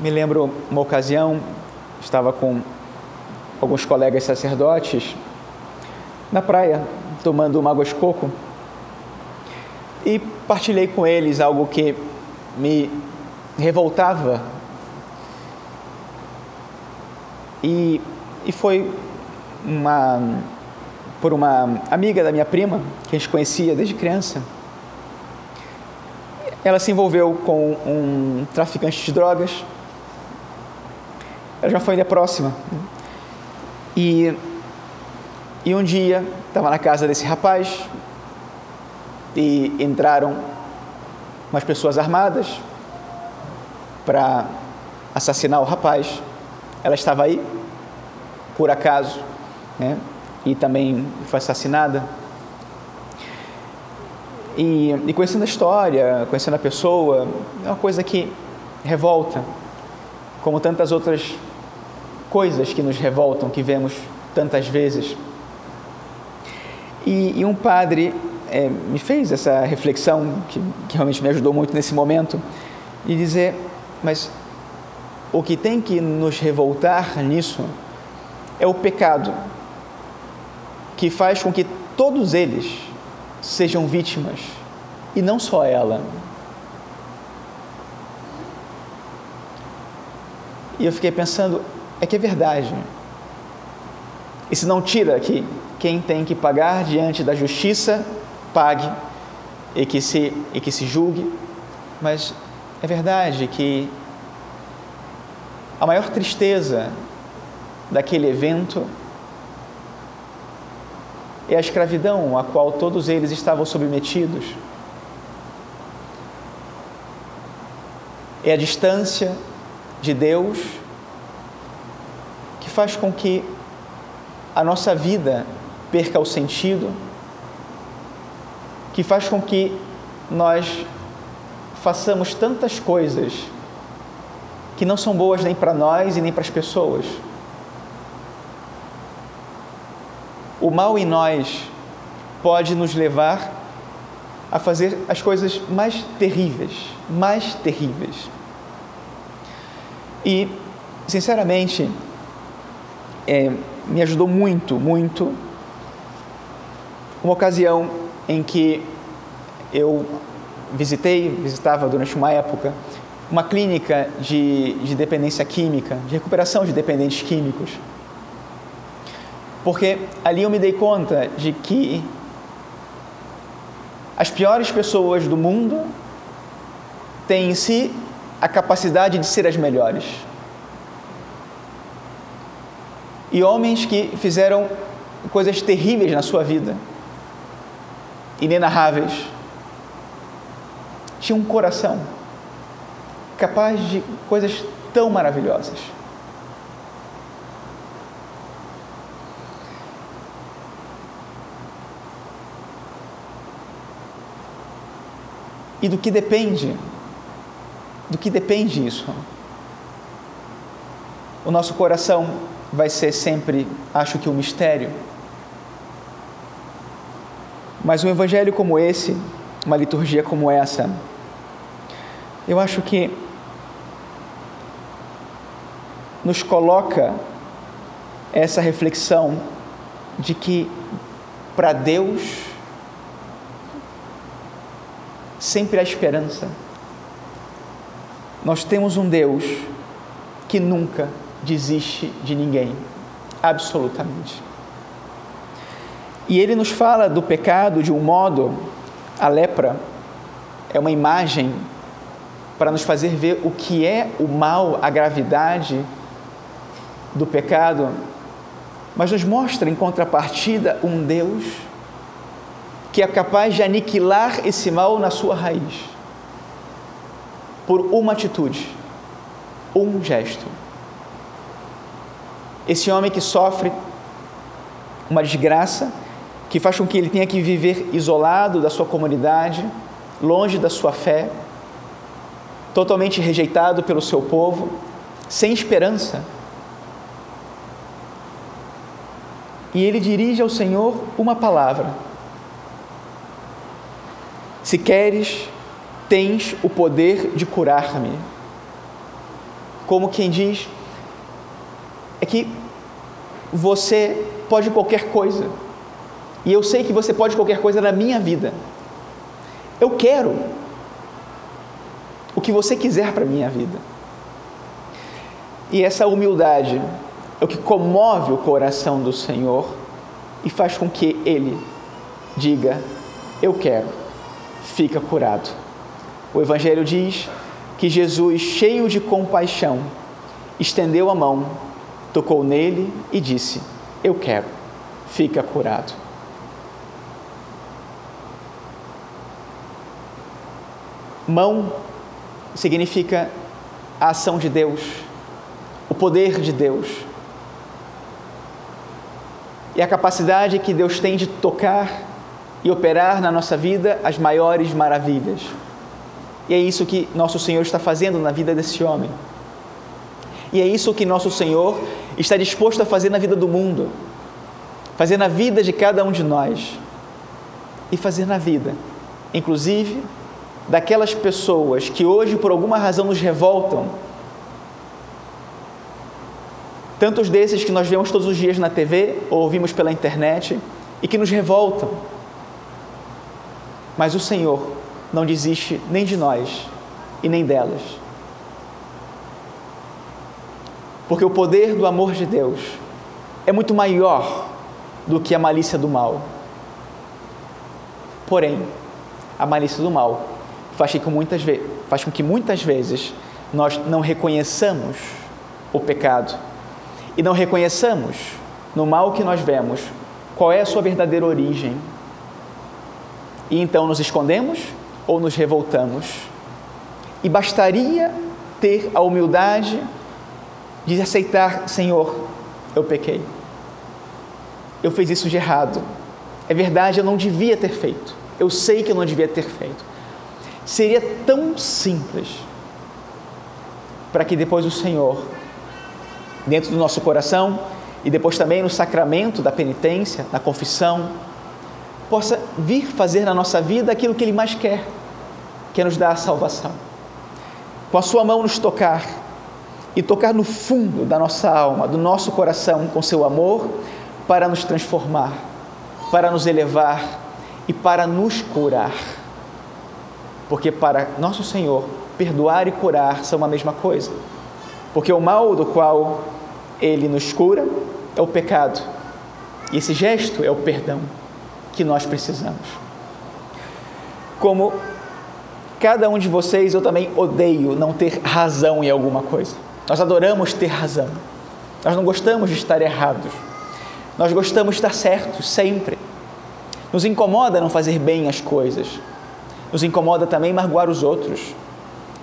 me lembro uma ocasião, estava com alguns colegas sacerdotes na praia, tomando uma água de coco, e partilhei com eles algo que me revoltava. E, e foi uma, por uma amiga da minha prima, que a gente conhecia desde criança. Ela se envolveu com um traficante de drogas. Já foi família próxima. E, e um dia, estava na casa desse rapaz, e entraram umas pessoas armadas para assassinar o rapaz. Ela estava aí, por acaso, né? e também foi assassinada. E, e conhecendo a história, conhecendo a pessoa, é uma coisa que revolta, como tantas outras coisas que nos revoltam, que vemos tantas vezes. E, e um padre é, me fez essa reflexão, que, que realmente me ajudou muito nesse momento, de dizer: mas o que tem que nos revoltar nisso é o pecado que faz com que todos eles sejam vítimas e não só ela. E eu fiquei pensando, é que é verdade. E se não tira que quem tem que pagar diante da justiça pague e que se, e que se julgue, mas é verdade que a maior tristeza daquele evento é a escravidão a qual todos eles estavam submetidos. É a distância de Deus que faz com que a nossa vida perca o sentido que faz com que nós façamos tantas coisas que não são boas nem para nós e nem para as pessoas. O mal em nós pode nos levar a fazer as coisas mais terríveis, mais terríveis. E, sinceramente, é, me ajudou muito, muito uma ocasião em que eu visitei, visitava durante uma época, uma clínica de, de dependência química, de recuperação de dependentes químicos. Porque ali eu me dei conta de que as piores pessoas do mundo têm em si a capacidade de ser as melhores. E homens que fizeram coisas terríveis na sua vida inenarráveis. Tinha um coração capaz de coisas tão maravilhosas. E do que depende? Do que depende isso? O nosso coração vai ser sempre, acho que, um mistério mas um evangelho como esse, uma liturgia como essa, eu acho que nos coloca essa reflexão de que para Deus sempre há esperança. Nós temos um Deus que nunca desiste de ninguém, absolutamente. E ele nos fala do pecado de um modo, a lepra é uma imagem para nos fazer ver o que é o mal, a gravidade do pecado, mas nos mostra em contrapartida um Deus que é capaz de aniquilar esse mal na sua raiz, por uma atitude, um gesto. Esse homem que sofre uma desgraça, que faz com que ele tenha que viver isolado da sua comunidade, longe da sua fé, totalmente rejeitado pelo seu povo, sem esperança. E ele dirige ao Senhor uma palavra: Se queres, tens o poder de curar-me. como quem diz: é que você pode qualquer coisa, e eu sei que você pode qualquer coisa na minha vida. Eu quero o que você quiser para a minha vida. E essa humildade é o que comove o coração do Senhor e faz com que ele diga: Eu quero, fica curado. O Evangelho diz que Jesus, cheio de compaixão, estendeu a mão, tocou nele e disse: Eu quero, fica curado. Mão significa a ação de Deus, o poder de Deus e a capacidade que Deus tem de tocar e operar na nossa vida as maiores maravilhas. E é isso que nosso Senhor está fazendo na vida desse homem. E é isso que nosso Senhor está disposto a fazer na vida do mundo, fazer na vida de cada um de nós e fazer na vida, inclusive daquelas pessoas que hoje por alguma razão nos revoltam. Tantos desses que nós vemos todos os dias na TV ou ouvimos pela internet e que nos revoltam. Mas o Senhor não desiste nem de nós e nem delas. Porque o poder do amor de Deus é muito maior do que a malícia do mal. Porém, a malícia do mal faz com, muitas faz com que muitas vezes nós não reconheçamos o pecado e não reconheçamos no mal que nós vemos qual é a sua verdadeira origem. E então nos escondemos ou nos revoltamos. E bastaria ter a humildade de aceitar, Senhor, eu pequei. Eu fiz isso de errado. É verdade, eu não devia ter feito. Eu sei que eu não devia ter feito. Seria tão simples para que depois o Senhor, dentro do nosso coração e depois também no sacramento da penitência, na confissão, possa vir fazer na nossa vida aquilo que Ele mais quer, que é nos dar a salvação. Com a Sua mão nos tocar e tocar no fundo da nossa alma, do nosso coração, com Seu amor, para nos transformar, para nos elevar e para nos curar porque para nosso Senhor, perdoar e curar são a mesma coisa. Porque o mal do qual ele nos cura é o pecado. E esse gesto é o perdão que nós precisamos. Como cada um de vocês, eu também odeio não ter razão em alguma coisa. Nós adoramos ter razão. Nós não gostamos de estar errados. Nós gostamos de estar certos sempre. Nos incomoda não fazer bem as coisas. Nos incomoda também magoar os outros,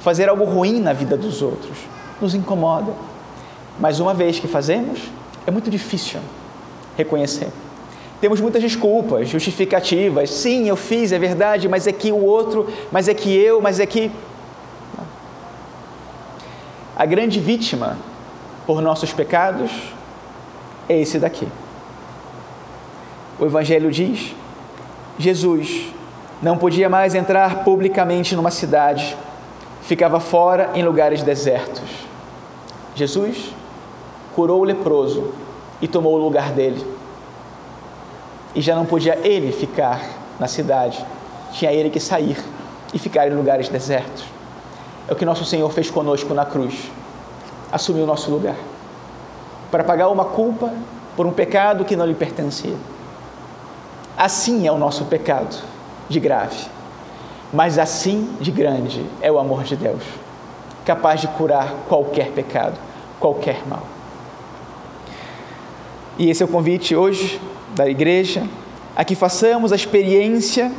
fazer algo ruim na vida dos outros. Nos incomoda. Mas uma vez que fazemos, é muito difícil reconhecer. Temos muitas desculpas, justificativas. Sim, eu fiz, é verdade, mas é que o outro, mas é que eu, mas é que. A grande vítima por nossos pecados é esse daqui. O Evangelho diz: Jesus não podia mais entrar publicamente numa cidade, ficava fora em lugares desertos. Jesus curou o leproso e tomou o lugar dele. E já não podia ele ficar na cidade, tinha ele que sair e ficar em lugares desertos. É o que nosso Senhor fez conosco na cruz. Assumiu o nosso lugar para pagar uma culpa por um pecado que não lhe pertencia. Assim é o nosso pecado de grave, mas assim de grande é o amor de Deus, capaz de curar qualquer pecado, qualquer mal. E esse é o convite hoje da igreja a que façamos a experiência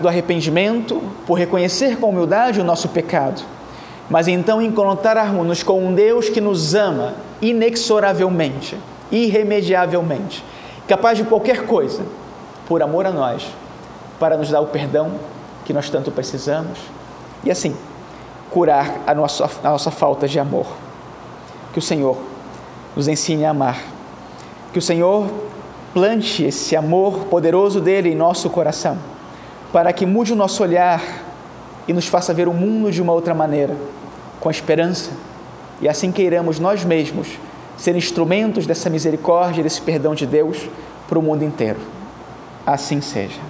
do arrependimento por reconhecer com humildade o nosso pecado, mas então encontrarmos-nos com um Deus que nos ama inexoravelmente, irremediavelmente, capaz de qualquer coisa, por amor a nós para nos dar o perdão que nós tanto precisamos e assim curar a nossa, a nossa falta de amor. Que o Senhor nos ensine a amar. Que o Senhor plante esse amor poderoso dele em nosso coração, para que mude o nosso olhar e nos faça ver o mundo de uma outra maneira, com esperança, e assim queiramos nós mesmos ser instrumentos dessa misericórdia, desse perdão de Deus para o mundo inteiro. Assim seja.